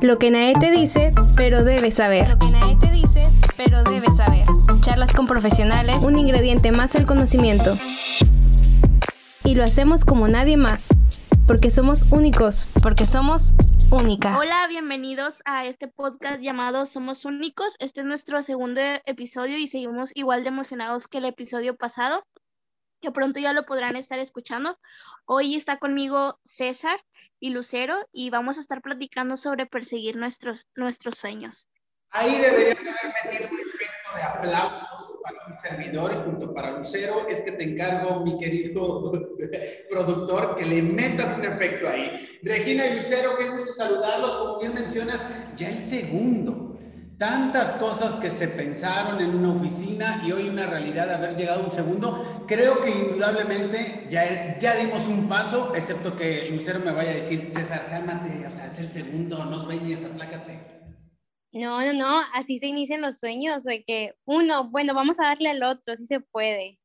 Lo que nadie te dice, pero debes saber. Lo que nadie te dice, pero debes saber. Charlas con profesionales, un ingrediente más al conocimiento. Y lo hacemos como nadie más, porque somos únicos, porque somos única. Hola, bienvenidos a este podcast llamado Somos Únicos. Este es nuestro segundo episodio y seguimos igual de emocionados que el episodio pasado, que pronto ya lo podrán estar escuchando. Hoy está conmigo César y Lucero y vamos a estar platicando sobre perseguir nuestros, nuestros sueños. Ahí deberían de haber metido un efecto de aplausos para un servidor y junto para Lucero. Es que te encargo, mi querido productor, que le metas un efecto ahí. Regina y Lucero, qué gusto saludarlos. Como bien mencionas, ya el segundo tantas cosas que se pensaron en una oficina y hoy una realidad de haber llegado un segundo, creo que indudablemente ya, ya dimos un paso, excepto que Lucero me vaya a decir, César, cálmate, o sea, es el segundo, no sueñes, aplácate. No, no, no, así se inician los sueños, de que uno, bueno, vamos a darle al otro, sí se puede.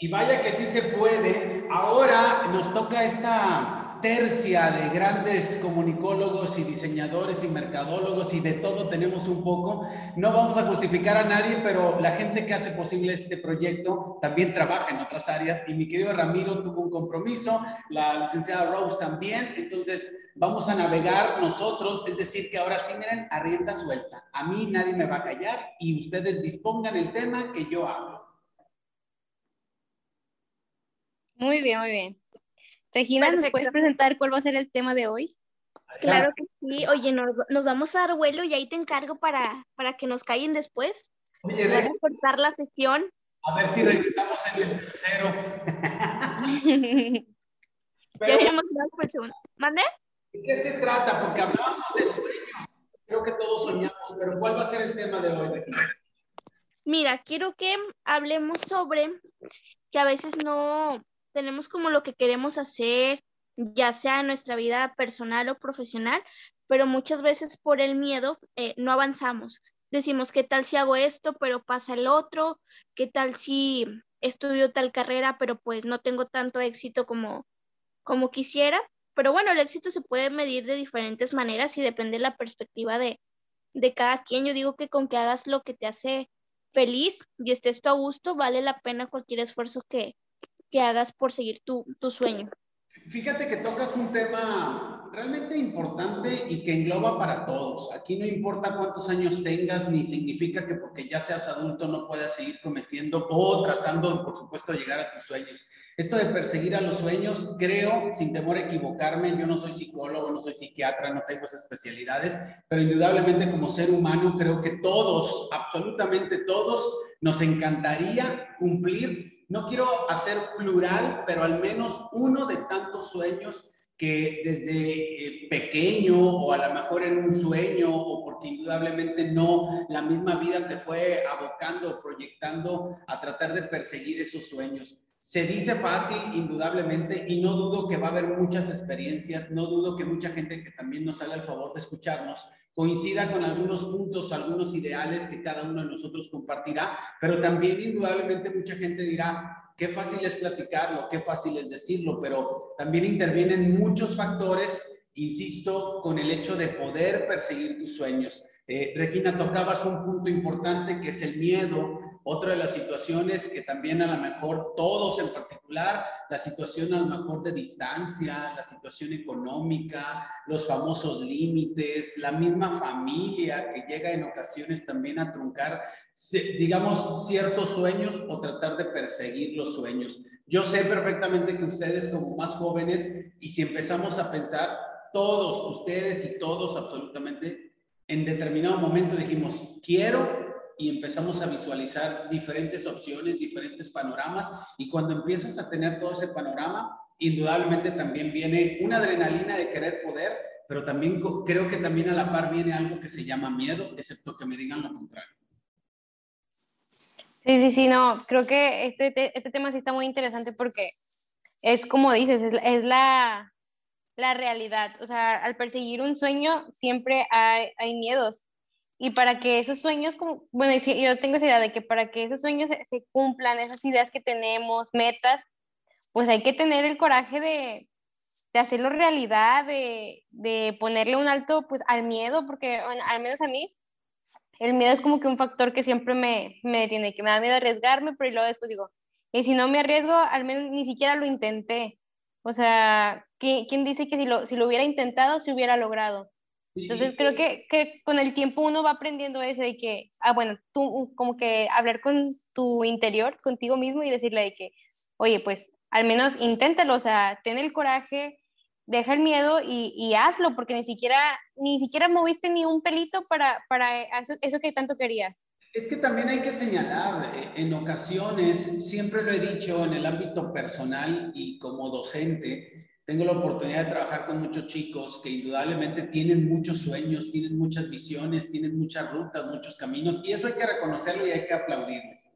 Y vaya que sí se puede, ahora nos toca esta tercia de grandes comunicólogos y diseñadores y mercadólogos y de todo tenemos un poco. No vamos a justificar a nadie, pero la gente que hace posible este proyecto también trabaja en otras áreas y mi querido Ramiro tuvo un compromiso, la licenciada Rose también, entonces vamos a navegar nosotros, es decir, que ahora sí miren, a rienda suelta. A mí nadie me va a callar y ustedes dispongan el tema que yo hablo. Muy bien, muy bien. Regina, ¿nos puedes presentar cuál va a ser el tema de hoy? Claro que sí. Oye, nos, vamos a dar vuelo y ahí te encargo para, para que nos callen después. Oye, a cortar la sesión. A ver si regresamos en el tercero. ya iremos por el segundo. ¿Mande? ¿De qué se trata? Porque hablábamos de sueños. Creo que todos soñamos, pero ¿cuál va a ser el tema de hoy, Regina? Mira, quiero que hablemos sobre que a veces no, tenemos como lo que queremos hacer, ya sea en nuestra vida personal o profesional, pero muchas veces por el miedo eh, no avanzamos. Decimos, ¿qué tal si hago esto, pero pasa el otro? ¿Qué tal si estudio tal carrera, pero pues no tengo tanto éxito como, como quisiera? Pero bueno, el éxito se puede medir de diferentes maneras y depende de la perspectiva de, de cada quien. Yo digo que con que hagas lo que te hace feliz y estés tú a gusto, vale la pena cualquier esfuerzo que, que hagas por seguir tu, tu sueño. Fíjate que tocas un tema realmente importante y que engloba para todos. Aquí no importa cuántos años tengas, ni significa que porque ya seas adulto no puedas seguir cometiendo o tratando, por supuesto, de llegar a tus sueños. Esto de perseguir a los sueños, creo, sin temor a equivocarme, yo no soy psicólogo, no soy psiquiatra, no tengo especialidades, pero indudablemente como ser humano creo que todos, absolutamente todos, nos encantaría cumplir no quiero hacer plural, pero al menos uno de tantos sueños que desde eh, pequeño o a lo mejor en un sueño o porque indudablemente no, la misma vida te fue abocando, proyectando a tratar de perseguir esos sueños. Se dice fácil, indudablemente, y no dudo que va a haber muchas experiencias, no dudo que mucha gente que también nos haga el favor de escucharnos coincida con algunos puntos, algunos ideales que cada uno de nosotros compartirá, pero también indudablemente mucha gente dirá, qué fácil es platicarlo, qué fácil es decirlo, pero también intervienen muchos factores, insisto, con el hecho de poder perseguir tus sueños. Eh, Regina, tocabas un punto importante que es el miedo, otra de las situaciones que también a lo mejor todos en particular, la situación a lo mejor de distancia, la situación económica, los famosos límites, la misma familia que llega en ocasiones también a truncar, digamos, ciertos sueños o tratar de perseguir los sueños. Yo sé perfectamente que ustedes como más jóvenes, y si empezamos a pensar, todos, ustedes y todos absolutamente, en determinado momento dijimos, quiero y empezamos a visualizar diferentes opciones, diferentes panoramas y cuando empiezas a tener todo ese panorama, indudablemente también viene una adrenalina de querer poder, pero también creo que también a la par viene algo que se llama miedo, excepto que me digan lo contrario. Sí, sí, sí, no, creo que este, este tema sí está muy interesante porque es como dices, es, es la, la realidad. O sea, al perseguir un sueño siempre hay, hay miedos y para que esos sueños, como, bueno, yo tengo esa idea de que para que esos sueños se, cumplan, esas ideas que tenemos, metas, pues hay que tener el coraje de, de hacerlo realidad, de, de, ponerle un alto pues al miedo, porque al menos a mí el miedo es como que un factor que siempre me, me detiene, que me da miedo arriesgarme, pero luego después digo, y si no me arriesgo, al menos ni siquiera lo intenté. O sea, ¿quién dice que si lo, si lo hubiera intentado, se hubiera logrado? Entonces creo que, que, con el tiempo uno va aprendiendo eso de que, ah, bueno, tú como que hablar con tu interior, contigo mismo y decirle de que, oye, pues al menos inténtalo, o sea, ten el coraje, deja el miedo y, y hazlo, porque ni siquiera, ni siquiera moviste ni un pelito para, para eso, eso que tanto querías. Es que también hay que señalar, eh, en ocasiones, siempre lo he dicho en el ámbito personal y como docente, tengo la oportunidad de trabajar con muchos chicos que indudablemente tienen muchos sueños, tienen muchas visiones, tienen muchas rutas, muchos caminos, y eso hay que reconocerlo y hay que aplaudirles.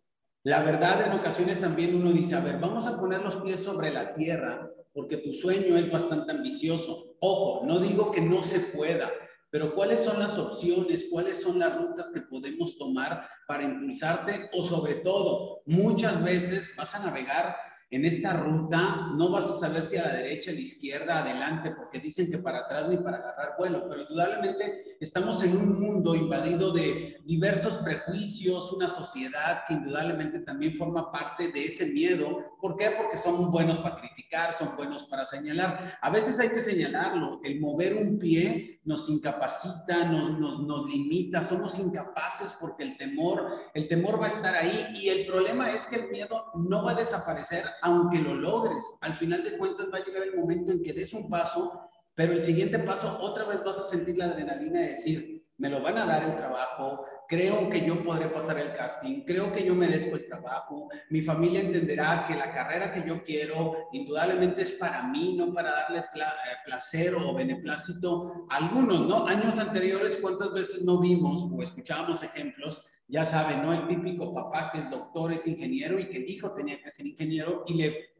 La verdad, en ocasiones también uno dice, a ver, vamos a poner los pies sobre la tierra, porque tu sueño es bastante ambicioso. Ojo, no digo que no se pueda, pero ¿cuáles son las opciones? ¿Cuáles son las rutas que podemos tomar para impulsarte? O sobre todo, muchas veces vas a navegar en esta ruta no vas a saber si a la derecha, a la izquierda, adelante, porque dicen que para atrás ni para agarrar vuelo, pero indudablemente estamos en un mundo invadido de diversos prejuicios, una sociedad que indudablemente también forma parte de ese miedo. ¿Por qué? Porque son buenos para criticar, son buenos para señalar. A veces hay que señalarlo, el mover un pie nos incapacita, nos, nos, nos limita, somos incapaces porque el temor, el temor va a estar ahí y el problema es que el miedo no va a desaparecer aunque lo logres. Al final de cuentas va a llegar el momento en que des un paso, pero el siguiente paso otra vez vas a sentir la adrenalina de decir, me lo van a dar el trabajo, creo que yo podré pasar el casting, creo que yo merezco el trabajo, mi familia entenderá que la carrera que yo quiero indudablemente es para mí, no para darle eh, placer o beneplácito a algunos, ¿no? Años anteriores, ¿cuántas veces no vimos o escuchábamos ejemplos? Ya saben, ¿no? El típico papá que es doctor, es ingeniero y que dijo tenía que ser ingeniero y le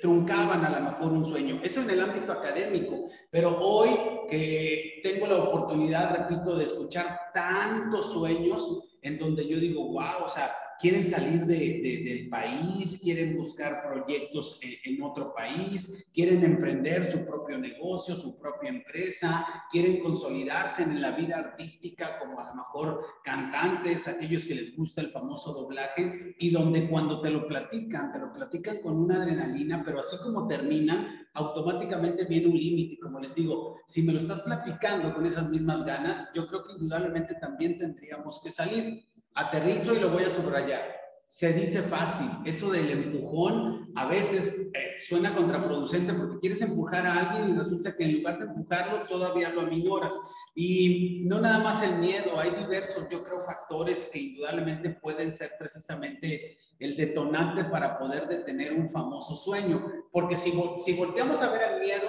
truncaban a lo mejor un sueño. Eso en el ámbito académico, pero hoy que tengo la oportunidad, repito, de escuchar tantos sueños en donde yo digo, wow, o sea, quieren salir de, del país, quieren buscar proyectos en, otro país, quieren emprender su propio negocio, su propia empresa, quieren consolidarse en la vida artística como a lo mejor cantantes, aquellos que les gusta el famoso doblaje, y donde cuando te lo platican, te lo platican con una adrenalina, pero así como terminan, automáticamente viene un límite. Como les digo, si me lo estás platicando con esas mismas ganas, yo creo que indudablemente también tendríamos que salir. Aterrizo y lo voy a subrayar. Se dice fácil. Eso del empujón a veces eh, suena contraproducente porque quieres empujar a alguien y resulta que en lugar de empujarlo todavía lo aminoras. Y no nada más el miedo, hay diversos, yo creo, factores que indudablemente pueden ser precisamente el detonante para poder detener un famoso sueño. Porque si, si volteamos a ver el miedo,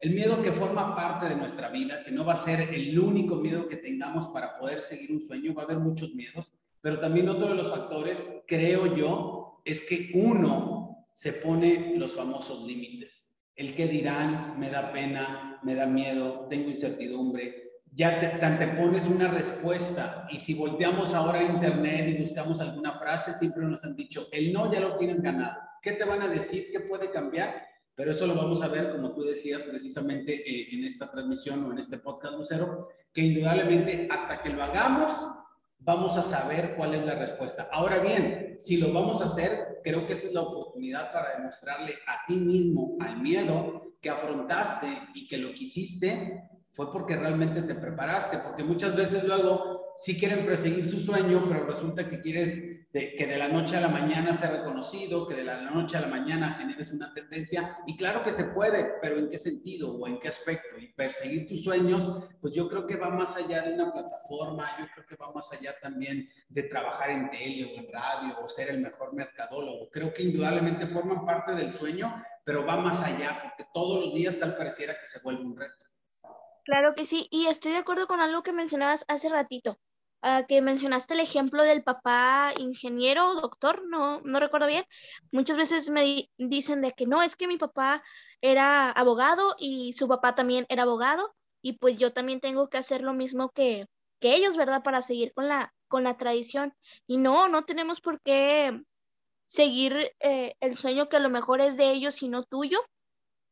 el miedo que forma parte de nuestra vida, que no va a ser el único miedo que tengamos para poder seguir un sueño, va a haber muchos miedos, pero también otro de los factores, creo yo, es que uno se pone los famosos límites. El que dirán, me da pena, me da miedo, tengo incertidumbre. Ya te, te pones una respuesta y si volteamos ahora a internet y buscamos alguna frase, siempre nos han dicho, el no ya lo tienes ganado. ¿Qué te van a decir? ¿Qué puede cambiar? Pero eso lo vamos a ver, como tú decías precisamente eh, en esta transmisión o en este podcast, Lucero, que indudablemente hasta que lo hagamos, vamos a saber cuál es la respuesta. Ahora bien, si lo vamos a hacer, creo que esa es la oportunidad para demostrarle a ti mismo, al miedo que afrontaste y que lo quisiste, fue porque realmente te preparaste, porque muchas veces luego sí quieren perseguir su sueño, pero resulta que quieres que de la noche a la mañana sea reconocido, que de la noche a la mañana generes una tendencia. Y claro que se puede, pero ¿en qué sentido o en qué aspecto? Y perseguir tus sueños, pues yo creo que va más allá de una plataforma, yo creo que va más allá también de trabajar en tele o en radio o ser el mejor mercadólogo. Creo que indudablemente forman parte del sueño, pero va más allá, porque todos los días tal pareciera que se vuelve un reto. Claro que sí, y estoy de acuerdo con algo que mencionabas hace ratito que mencionaste el ejemplo del papá ingeniero o doctor, no, no recuerdo bien. Muchas veces me dicen de que no, es que mi papá era abogado y su papá también era abogado y pues yo también tengo que hacer lo mismo que, que ellos, ¿verdad? Para seguir con la, con la tradición. Y no, no tenemos por qué seguir eh, el sueño que a lo mejor es de ellos y no tuyo.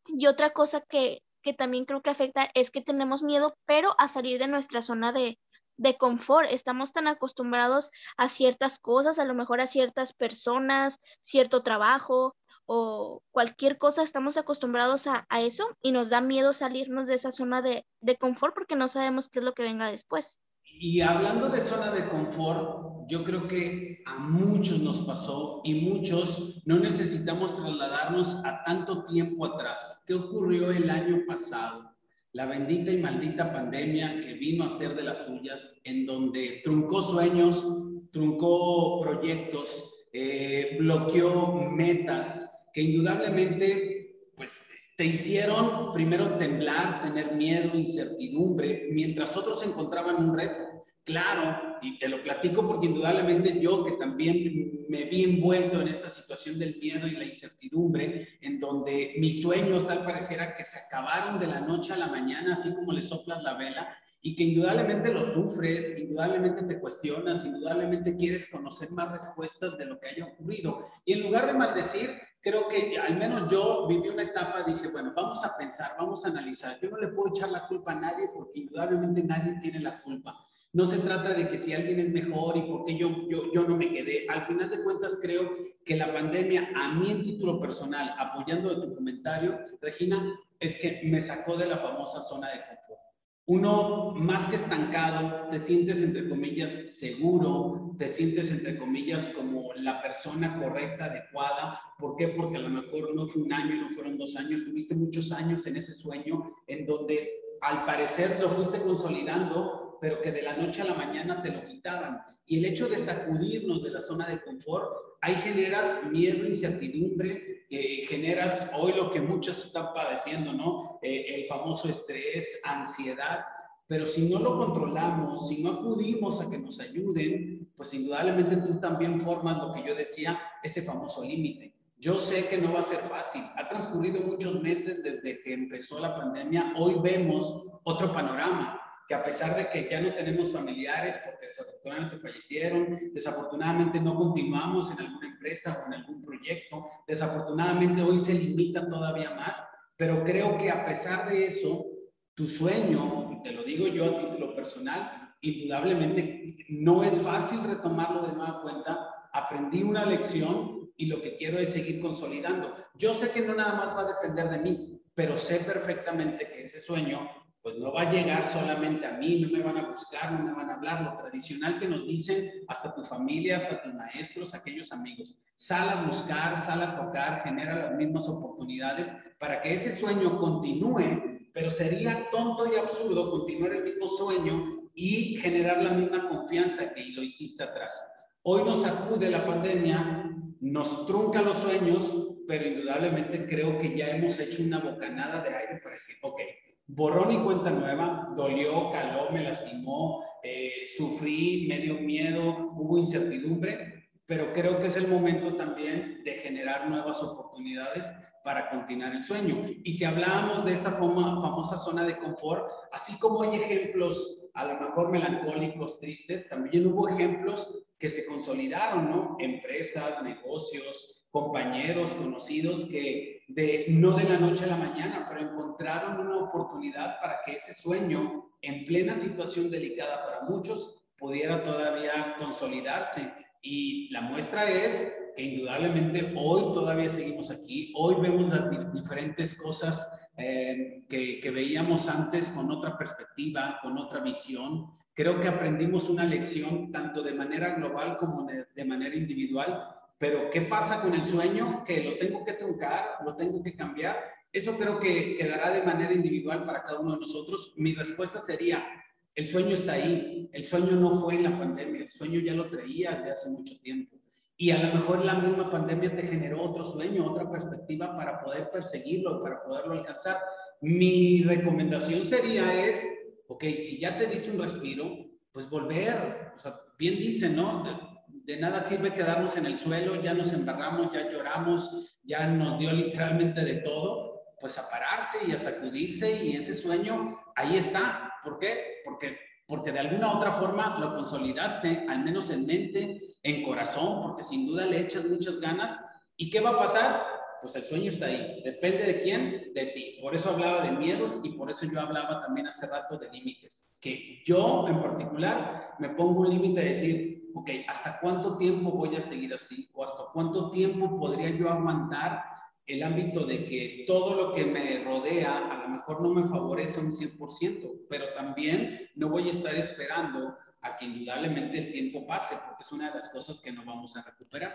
Y otra cosa que, que también creo que afecta es que tenemos miedo, pero a salir de nuestra zona de, de confort. Estamos tan acostumbrados a ciertas cosas, a lo mejor a ciertas personas, cierto trabajo o cualquier cosa, estamos acostumbrados a, eso y nos da miedo salirnos de esa zona de, de confort porque no sabemos qué es lo que venga después. Y hablando de zona de confort, yo creo que a muchos nos pasó y muchos no necesitamos trasladarnos a tanto tiempo atrás. ¿Qué ocurrió el año pasado? La bendita y maldita pandemia que vino a ser de las suyas, en donde truncó sueños, truncó proyectos, eh, bloqueó metas que indudablemente, pues te hicieron primero temblar, tener miedo, incertidumbre, mientras otros encontraban un reto. Claro, y te lo platico porque indudablemente yo que también me vi envuelto en esta situación del miedo y la incertidumbre, en donde mis sueños tal pareciera que se acabaron de la noche a la mañana, así como le soplas la vela, y que indudablemente lo sufres, indudablemente te cuestionas, indudablemente quieres conocer más respuestas de lo que haya ocurrido. Y en lugar de maldecir, creo que al menos yo viví una etapa, dije, bueno, vamos a pensar, vamos a analizar. Yo no le puedo echar la culpa a nadie porque indudablemente nadie tiene la culpa. No se trata de que si alguien es mejor y por qué yo, yo, yo no me quedé. Al final de cuentas, creo que la pandemia, a mí en título personal, apoyando tu comentario, Regina, es que me sacó de la famosa zona de confort. Uno, más que estancado, te sientes, entre comillas, seguro, te sientes, entre comillas, como la persona correcta, adecuada. ¿Por qué? Porque a lo mejor no fue un año, no fueron dos años, tuviste muchos años en ese sueño en donde al parecer lo fuiste consolidando pero que de la noche a la mañana te lo quitaban. Y el hecho de sacudirnos de la zona de confort, ahí generas miedo, incertidumbre, que generas hoy lo que muchos están padeciendo, ¿no? Eh, el famoso estrés, ansiedad. Pero si no lo controlamos, si no acudimos a que nos ayuden, pues indudablemente tú también formas lo que yo decía, ese famoso límite. Yo sé que no va a ser fácil. Ha transcurrido muchos meses desde que empezó la pandemia. Hoy vemos otro panorama que a pesar de que ya no tenemos familiares porque desafortunadamente fallecieron, desafortunadamente no continuamos en alguna empresa o en algún proyecto, desafortunadamente hoy se limita todavía más, pero creo que a pesar de eso, tu sueño, te lo digo yo a título personal, indudablemente no es fácil retomarlo de nueva cuenta, aprendí una lección y lo que quiero es seguir consolidando. Yo sé que no nada más va a depender de mí, pero sé perfectamente que ese sueño pues no va a llegar solamente a mí, no me van a buscar, no me van a hablar. Lo tradicional que nos dicen hasta tu familia, hasta tus maestros, aquellos amigos. Sal a buscar, sal a tocar, genera las mismas oportunidades para que ese sueño continúe, pero sería tonto y absurdo continuar el mismo sueño y generar la misma confianza que lo hiciste atrás. Hoy nos acude la pandemia, nos trunca los sueños, pero indudablemente creo que ya hemos hecho una bocanada de aire para decir, ok, borrón y cuenta nueva, dolió, caló, me lastimó, eh, sufrí, me dio miedo, hubo incertidumbre, pero creo que es el momento también de generar nuevas oportunidades para continuar el sueño. Y si hablábamos de esa famosa zona de confort, así como hay ejemplos a lo mejor melancólicos, tristes, también hubo ejemplos que se consolidaron, ¿no? Empresas, negocios, compañeros, conocidos que no de la noche a la mañana, pero encontraron una oportunidad para que ese sueño, en plena situación delicada para muchos, pudiera todavía consolidarse. Y la muestra es que indudablemente hoy todavía seguimos aquí, hoy vemos las diferentes cosas eh, que, veíamos antes con otra perspectiva, con otra visión. Creo que aprendimos una lección tanto de manera global como de manera individual pero ¿qué pasa con el sueño? Que lo tengo que truncar, lo tengo que cambiar. Eso creo que quedará de manera individual para cada uno de nosotros. Mi respuesta sería, el sueño está ahí. El sueño no fue en la pandemia, el sueño ya lo traías de hace mucho tiempo. Y a lo mejor la misma pandemia te generó otro sueño, otra perspectiva para poder perseguirlo, para poderlo alcanzar. Mi recomendación sería es, ok, si ya te diste un respiro, pues volver, o sea, bien dicen, ¿no? De nada sirve quedarnos en el suelo, ya nos embarramos, ya lloramos, ya nos dio literalmente de todo, pues a pararse y a sacudirse y ese sueño ahí está. ¿Por qué? Porque, porque de alguna otra forma lo consolidaste, al menos en mente, en corazón, porque sin duda le echas muchas ganas. ¿Y qué va a pasar? pues el sueño está ahí. Depende de quién, de ti. Por eso hablaba de miedos y por eso yo hablaba también hace rato de límites. Que yo en particular me pongo un límite de decir, ok, ¿hasta cuánto tiempo voy a seguir así? ¿O hasta cuánto tiempo podría yo aguantar el ámbito de que todo lo que me rodea a lo mejor no me favorece un 100%, pero también no voy a estar esperando a que indudablemente el tiempo pase, porque es una de las cosas que no vamos a recuperar.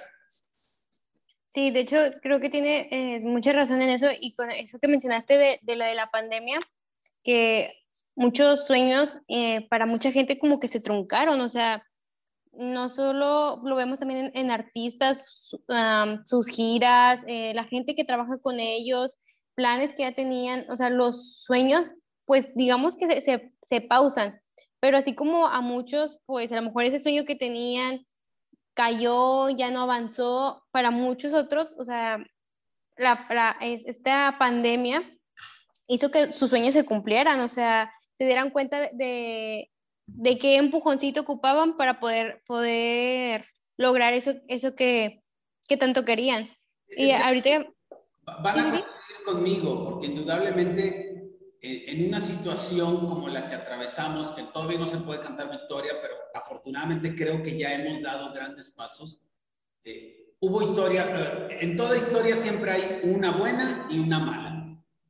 Sí, de hecho, creo que tiene eh, mucha razón en eso y con eso que mencionaste de, de la de la pandemia, que muchos sueños eh, para mucha gente como que se truncaron, o sea, no solo lo vemos también en, artistas, sus giras, eh, la gente que trabaja con ellos, planes que ya tenían, o sea, los sueños, pues digamos que se, se, se pausan, pero así como a muchos, pues a lo mejor ese sueño que tenían cayó, ya no avanzó. Para muchos otros, o sea, la, esta pandemia hizo que sus sueños se cumplieran, o sea, se dieran cuenta de, de, qué empujoncito ocupaban para poder, poder lograr eso, eso que, que tanto querían. Y ahorita... Van a coincidir conmigo, porque indudablemente eh, en una situación como la que atravesamos, que todavía no se puede cantar victoria, pero afortunadamente creo que ya hemos dado grandes pasos. Eh, hubo historia, eh, en toda historia siempre hay una buena y una mala.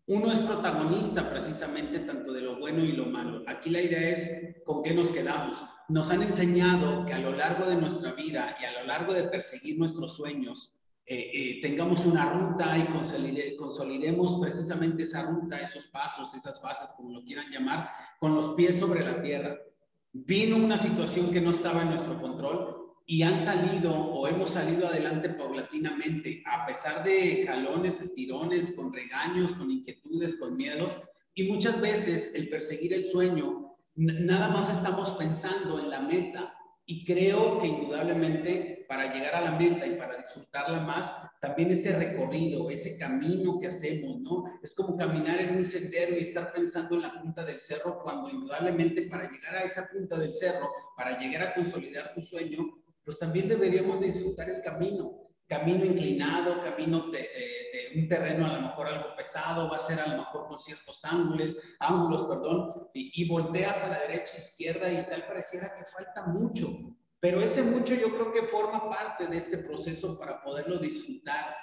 Uno es protagonista precisamente tanto de lo bueno y lo malo. Aquí la idea es con qué nos quedamos. Nos han enseñado que a lo largo de nuestra vida y a lo largo de perseguir nuestros sueños, eh, eh, tengamos una ruta y consolidemos precisamente esa ruta, esos pasos, esas fases, como lo quieran llamar, con los pies sobre la tierra. Vino una situación que no estaba en nuestro control y han salido o hemos salido adelante paulatinamente, a pesar de jalones, estirones, con regaños, con inquietudes, con miedos. Y muchas veces el perseguir el sueño, nada más estamos pensando en la meta, y creo que indudablemente para llegar a la meta y para disfrutarla más, también ese recorrido, ese camino que hacemos, ¿no? Es como caminar en un sendero y estar pensando en la punta del cerro, cuando indudablemente para llegar a esa punta del cerro, para llegar a consolidar tu sueño, pues también deberíamos disfrutar el camino camino inclinado, camino de, un terreno a lo mejor algo pesado, va a ser a lo mejor con ciertos ángulos, ángulos, perdón, y, y volteas a la derecha, izquierda y tal pareciera que falta mucho, pero ese mucho yo creo que forma parte de este proceso para poderlo disfrutar,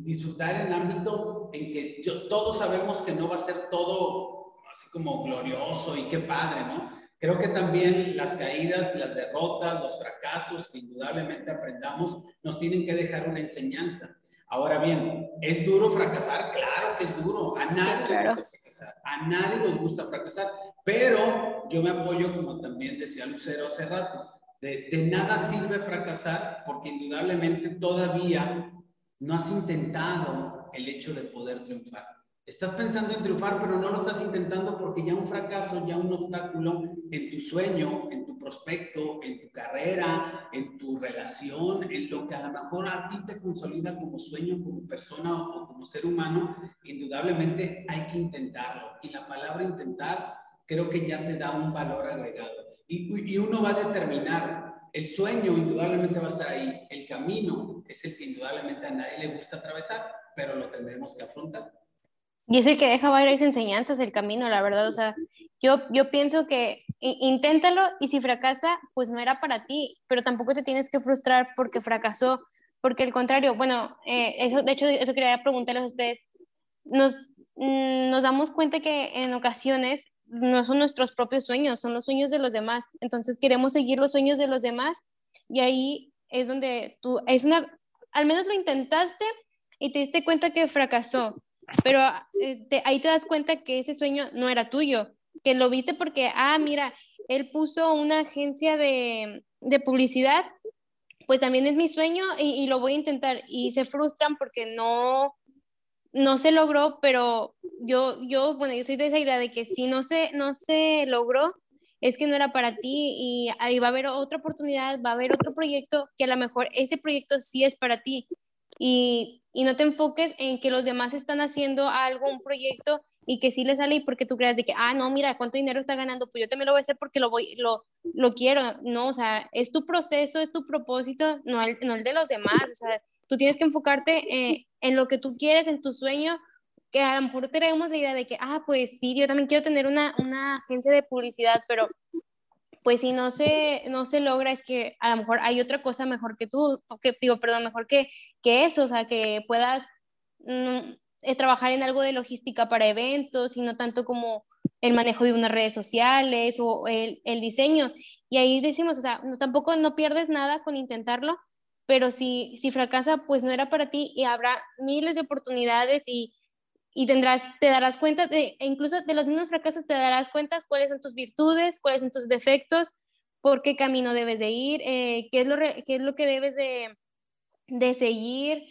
disfrutar en ámbito en que yo, todos sabemos que no va a ser todo así como glorioso y qué padre, ¿no? Creo que también las caídas, las derrotas, los fracasos que indudablemente aprendamos nos tienen que dejar una enseñanza. Ahora bien, ¿es duro fracasar? Claro que es duro. A nadie le gusta fracasar. A nadie nos gusta fracasar. Pero yo me apoyo, como también decía Lucero hace rato, de, de nada sirve fracasar porque indudablemente todavía no has intentado el hecho de poder triunfar. Estás pensando en triunfar, pero no lo estás intentando porque ya un fracaso, ya un obstáculo en tu sueño, en tu prospecto, en tu carrera, en tu relación, en lo que a lo mejor a ti te consolida como sueño, como persona o como ser humano, indudablemente hay que intentarlo. Y la palabra intentar creo que ya te da un valor agregado. Y, uno va a determinar, el sueño indudablemente va a estar ahí, el camino es el que indudablemente a nadie le gusta atravesar, pero lo tendremos que afrontar. Y es el que deja varias enseñanzas el camino, la verdad. O sea, yo, yo pienso que inténtalo y si fracasa, pues no era para ti, pero tampoco te tienes que frustrar porque fracasó, porque al contrario, bueno, eh, eso, de hecho, eso quería preguntarles a ustedes. Nos, mm, nos damos cuenta que en ocasiones no son nuestros propios sueños, son los sueños de los demás. Entonces queremos seguir los sueños de los demás y ahí es donde tú, es una, al menos lo intentaste y te diste cuenta que fracasó pero eh, ahí te das cuenta que ese sueño no era tuyo, que lo viste porque, ah, mira, él puso una agencia de, de publicidad, pues también es mi sueño y, y, lo voy a intentar. Y se frustran porque no, no se logró, pero yo, yo, bueno, yo soy de esa idea de que si no se, no se logró, es que no era para ti y ahí va a haber otra oportunidad, va a haber otro proyecto que a lo mejor ese proyecto sí es para ti. Y y no te enfoques en que los demás están haciendo algo, un proyecto y que sí le sale y porque tú creas de que, ah, no, mira, cuánto dinero está ganando, pues yo también lo voy a hacer porque lo voy, lo, lo quiero, no, o sea, es tu proceso, es tu propósito, no el, no el de los demás, o sea, tú tienes que enfocarte eh, en lo que tú quieres, en tu sueño, que a lo mejor tenemos la idea de que, ah, pues sí, yo también quiero tener una, una agencia de publicidad, pero pues si no se, no se logra es que a lo mejor hay otra cosa mejor que tú, que, digo, perdón, mejor que, que eso, o sea, que puedas mm, eh, trabajar en algo de logística para eventos y no tanto como el manejo de unas redes sociales o el, el diseño. Y ahí decimos, o sea, no, tampoco no pierdes nada con intentarlo, pero si, si fracasa, pues no era para ti y habrá miles de oportunidades y, y tendrás, te darás cuenta, de, e incluso de los mismos fracasos te darás cuenta cuáles son tus virtudes, cuáles son tus defectos, por qué camino debes de ir, eh, qué, es lo qué es lo que debes de, de seguir.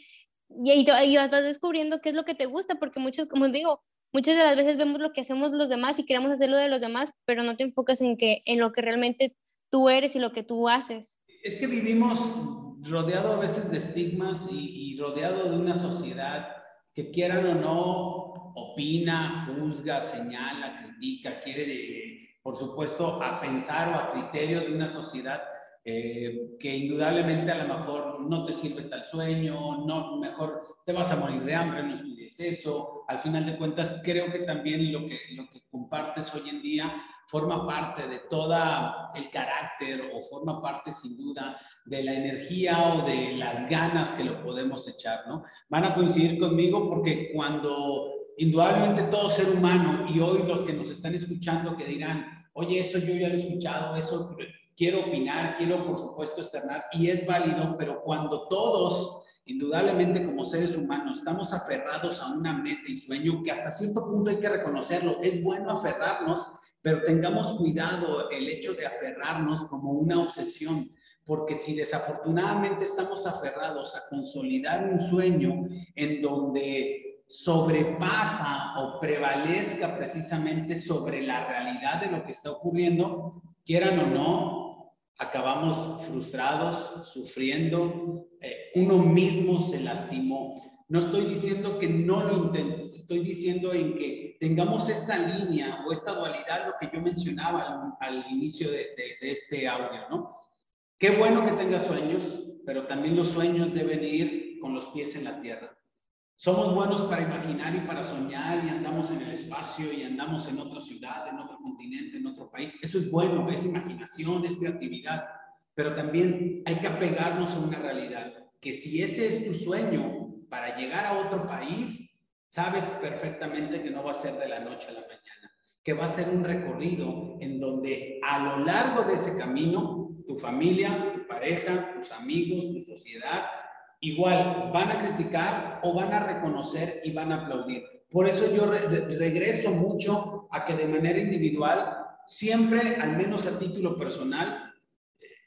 Y, y, vas descubriendo qué es lo que te gusta, porque muchos, como digo, muchas de las veces vemos lo que hacemos los demás y queremos hacer lo de los demás, pero no te enfocas en, que, en lo que realmente tú eres y lo que tú haces. Es que vivimos rodeado a veces de estigmas y, y rodeado de una sociedad que quieran o no, opina, juzga, señala, critica, quiere, por supuesto, a pensar o a criterio de una sociedad eh, que indudablemente a lo mejor no te sirve tal sueño, no, mejor te vas a morir de hambre, no estudies eso. Al final de cuentas, creo que también lo que, lo que compartes hoy en día forma parte de toda el carácter o forma parte sin duda de la energía o de las ganas que lo podemos echar, ¿no? Van a coincidir conmigo porque cuando indudablemente todo ser humano y hoy los que nos están escuchando que dirán, oye, eso yo ya lo he escuchado, eso quiero opinar, quiero por supuesto externar y es válido, pero cuando todos, indudablemente como seres humanos, estamos aferrados a una meta y sueño que hasta cierto punto hay que reconocerlo, es bueno aferrarnos, pero tengamos cuidado el hecho de aferrarnos como una obsesión porque si desafortunadamente estamos aferrados a consolidar un sueño en donde sobrepasa o prevalezca precisamente sobre la realidad de lo que está ocurriendo, quieran o no, acabamos frustrados, sufriendo, eh, uno mismo se lastimó. No estoy diciendo que no lo intentes, estoy diciendo en que tengamos esta línea o esta dualidad, lo que yo mencionaba al, inicio de, de este audio, ¿no? Qué bueno que tengas sueños, pero también los sueños deben ir con los pies en la tierra. Somos buenos para imaginar y para soñar y andamos en el espacio y andamos en otra ciudad, en otro continente, en otro país. Eso es bueno, es imaginación, es creatividad, pero también hay que apegarnos a una realidad, que si ese es tu sueño para llegar a otro país, sabes perfectamente que no va a ser de la noche a la mañana, que va a ser un recorrido en donde a lo largo de ese camino tu familia, tu pareja, tus amigos, tu sociedad, igual van a criticar o van a reconocer y van a aplaudir. Por eso yo regreso mucho a que de manera individual, siempre, al menos a título personal,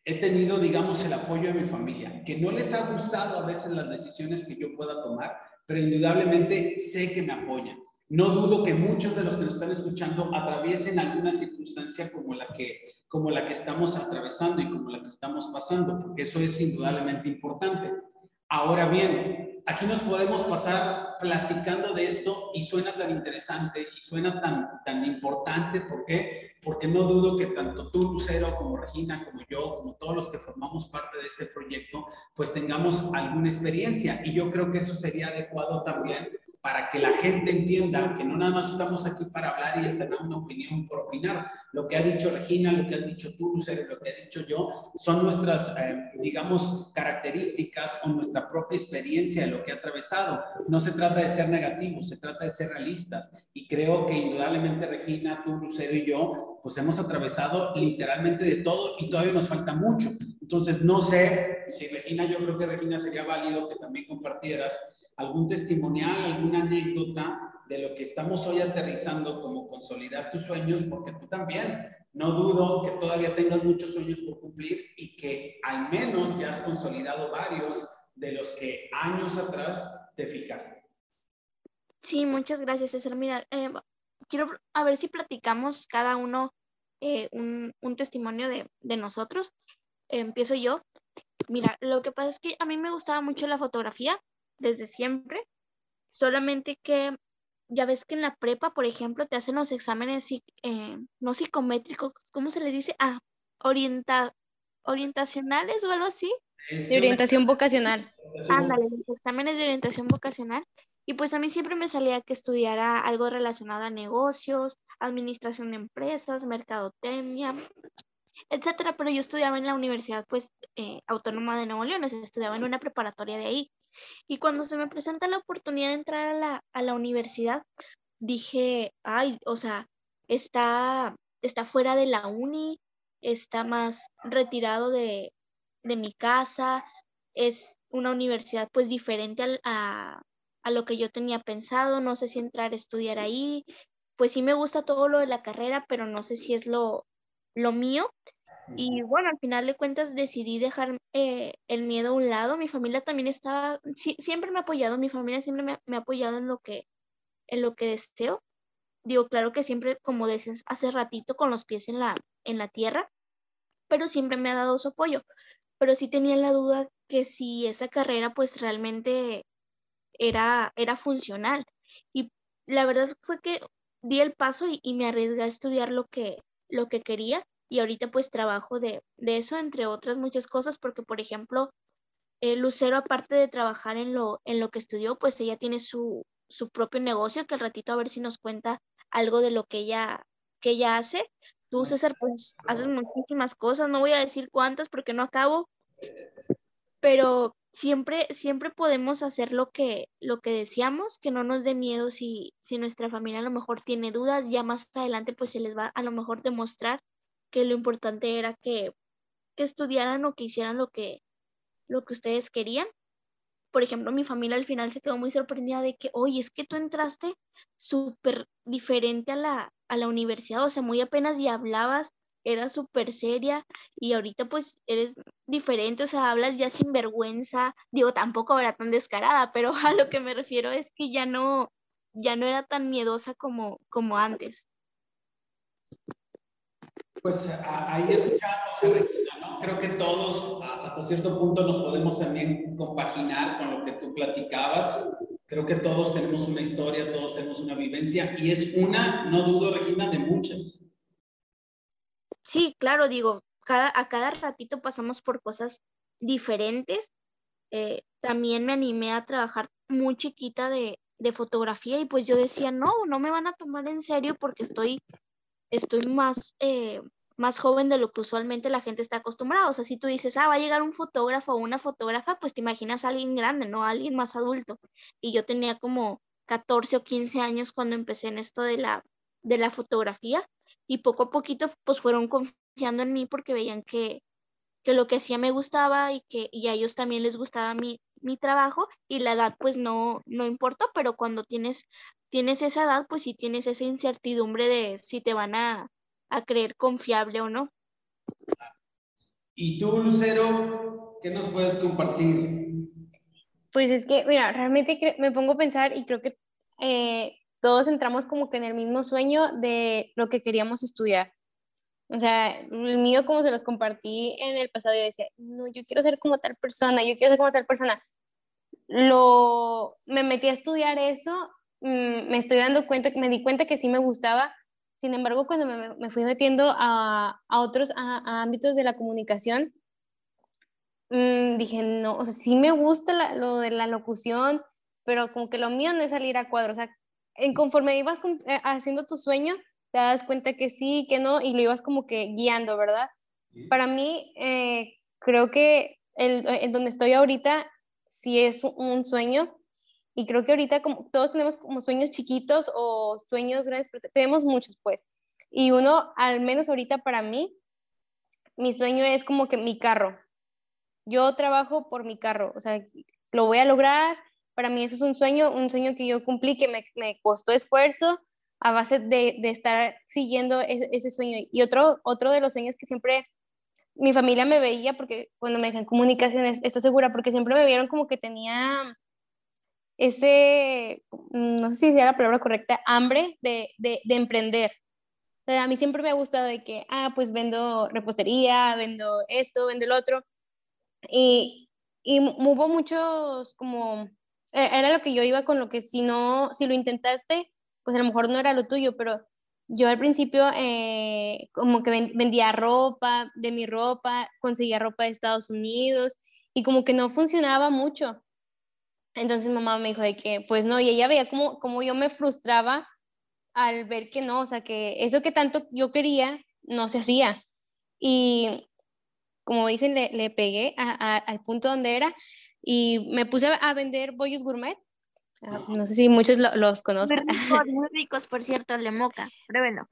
he tenido, digamos, el apoyo de mi familia, que no les ha gustado a veces las decisiones que yo pueda tomar, pero indudablemente sé que me apoyan. No dudo que muchos de los que nos están escuchando atraviesen alguna circunstancia como la que, como la que estamos atravesando y como la que estamos pasando, porque eso es indudablemente importante. Ahora bien, aquí nos podemos pasar platicando de esto y suena tan interesante y suena tan, tan importante. ¿Por qué? Porque no dudo que tanto tú, Lucero, como Regina, como yo, como todos los que formamos parte de este proyecto, pues tengamos alguna experiencia. Y yo creo que eso sería adecuado también para que la gente entienda que no nada más estamos aquí para hablar y externar una opinión por opinar. Lo que ha dicho Regina, lo que has dicho tú, Lucero, lo que he dicho yo, son nuestras, eh, digamos, características o nuestra propia experiencia de lo que ha atravesado. No se trata de ser negativos, se trata de ser realistas. Y creo que indudablemente Regina, tú, Lucero y yo, pues hemos atravesado literalmente de todo y todavía nos falta mucho. Entonces, no sé si Regina, yo creo que Regina sería válido que también compartieras algún testimonial, alguna anécdota de lo que estamos hoy aterrizando como consolidar tus sueños, porque tú también, no dudo que todavía tengas muchos sueños por cumplir y que al menos ya has consolidado varios de los que años atrás te fijaste. Sí, muchas gracias, César. Mira, eh, quiero a ver si platicamos cada uno eh, un, testimonio de nosotros. empiezo yo. Mira, lo que pasa es que a mí me gustaba mucho la fotografía desde siempre, solamente que ya ves que en la prepa, por ejemplo, te hacen los exámenes eh, no psicométricos, ¿cómo se le dice? Ah, orienta, orientacionales o algo así. De orientación vocacional. Ándale, los exámenes de orientación vocacional. Y pues a mí siempre me salía que estudiara algo relacionado a negocios, administración de empresas, mercadotecnia, etcétera. Pero yo estudiaba en la Universidad pues eh, Autónoma de Nuevo León, o sea, estudiaba en una preparatoria de ahí. Y cuando se me presenta la oportunidad de entrar a la, a la universidad, dije, ay, o sea, está, está fuera de la uni, está más retirado de, de mi casa, es una universidad pues diferente a, a lo que yo tenía pensado, no sé si entrar a estudiar ahí, pues sí me gusta todo lo de la carrera, pero no sé si es lo, lo mío. Y bueno, al final de cuentas decidí dejar eh, el miedo a un lado. Mi familia también estaba, siempre me ha apoyado, mi familia siempre me, me, ha apoyado en lo, que, en lo que deseo. Digo, claro que siempre, como decías hace ratito, con los pies en la, en la tierra, pero siempre me ha dado su apoyo. Pero sí tenía la duda que si esa carrera pues realmente era, era funcional. Y la verdad fue que di el paso y, me arriesgué a estudiar lo que, lo que quería y ahorita pues trabajo de, eso, entre otras muchas cosas, porque por ejemplo, eh, Lucero aparte de trabajar en lo, en lo que estudió, pues ella tiene su, su propio negocio, que al ratito a ver si nos cuenta algo de lo que ella, que ella hace. Tú, César, pues haces muchísimas cosas, no voy a decir cuántas porque no acabo, pero siempre, siempre podemos hacer lo que, lo que deseamos, que no nos dé miedo si, si nuestra familia a lo mejor tiene dudas, ya más adelante pues se les va a lo mejor demostrar que lo importante era que, que estudiaran o que hicieran lo que, lo que ustedes querían. Por ejemplo, mi familia al final se quedó muy sorprendida de que, oye, es que tú entraste súper diferente a la, a la universidad, o sea, muy apenas y hablabas era súper seria y ahorita pues eres diferente, o sea, hablas ya sin vergüenza, digo, tampoco era tan descarada, pero a lo que me refiero es que ya no, ya no era tan miedosa como, como antes. Pues ahí escuchamos a Regina, ¿no? Creo que todos hasta cierto punto nos podemos también compaginar con lo que tú platicabas. Creo que todos tenemos una historia, todos tenemos una vivencia y es una, no dudo, Regina, de muchas. Sí, claro, digo, a cada ratito pasamos por cosas diferentes. Eh, también me animé a trabajar muy chiquita de, de, fotografía y pues yo decía, no, no me van a tomar en serio porque estoy, estoy más, eh, más joven de lo que usualmente la gente está acostumbrada. O sea, si tú dices, ah, va a llegar un fotógrafo o una fotógrafa, pues te imaginas a alguien grande, no a alguien más adulto. Y yo tenía como 14 o 15 años cuando empecé en esto de la, de la fotografía y poco a poquito pues fueron confiando en mí porque veían que, que lo que hacía me gustaba y que y a ellos también les gustaba mi, mi trabajo y la edad pues no, no importó, pero cuando tienes, tienes esa edad pues sí tienes esa incertidumbre de si te van a, a creer confiable o no. ¿Y tú, Lucero, qué nos puedes compartir? Pues es que, mira, realmente me pongo a pensar y creo que eh, todos entramos como que en el mismo sueño de lo que queríamos estudiar. O sea, el mío como se los compartí en el pasado, yo decía, no, yo quiero ser como tal persona, yo quiero ser como tal persona. Lo, me metí a estudiar eso, mm, me estoy dando cuenta, me di cuenta que sí me gustaba, sin embargo, cuando me, me fui metiendo a, a otros a, ámbitos de la comunicación, mmm, dije, no, o sea, sí me gusta lo de la locución, pero como que lo mío no es salir a cuadro, o sea, en conforme ibas eh, haciendo tu sueño, te das cuenta que sí, que no, y lo ibas como que guiando, ¿verdad? Para mí, eh, creo que el, en donde estoy ahorita sí es un sueño, y creo que ahorita como todos tenemos como sueños chiquitos o sueños grandes, pero tenemos muchos, pues. Y uno, al menos ahorita para mí, mi sueño es como que mi carro. Yo trabajo por mi carro, o sea, lo voy a lograr, para mí eso es un sueño, un sueño que yo cumplí, que me, me costó esfuerzo a base de, de estar siguiendo ese, ese, sueño. Y otro, otro de los sueños que siempre mi familia me veía, porque cuando me decían comunicaciones, estoy segura, porque siempre me vieron como que tenía ese, no sé si sea la palabra correcta, hambre de, de, de emprender. a mí siempre me ha gustado de que, ah, pues vendo repostería, vendo esto, vendo el otro. Y, y hubo muchos como e-, era lo que yo iba con lo que si no, si lo intentaste, pues a lo mejor no era lo tuyo, pero yo al principio eh, como que vendía ropa, de mi ropa, conseguía ropa de Estados Unidos y como que no funcionaba mucho. Entonces mamá me dijo de que, pues no, y ella veía como, como yo me frustraba al ver que no, o sea, que eso que tanto yo quería no se hacía. Y como dicen, le, le pegué al punto donde era y me puse a vender bollos gourmet. Ah, no sé si muchos los conocen. Muy ricos, por cierto, el de moca. Pruébenlo.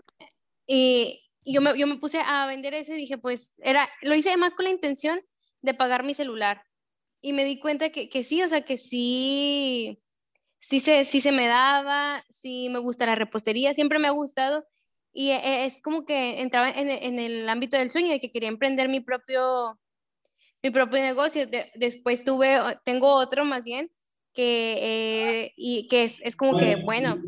Y yo me, yo me puse a vender ese y dije, pues, era, lo hice además con la intención de pagar mi celular. Y me di cuenta que, que sí, o sea, que sí, sí se, sí se me daba, sí me gusta la repostería, siempre me ha gustado. Y e, es como que entraba en, en el ámbito del sueño de que quería emprender mi propio, mi propio negocio. después tuve, tengo otro más bien, que, eh, y que es, es, como que, bueno,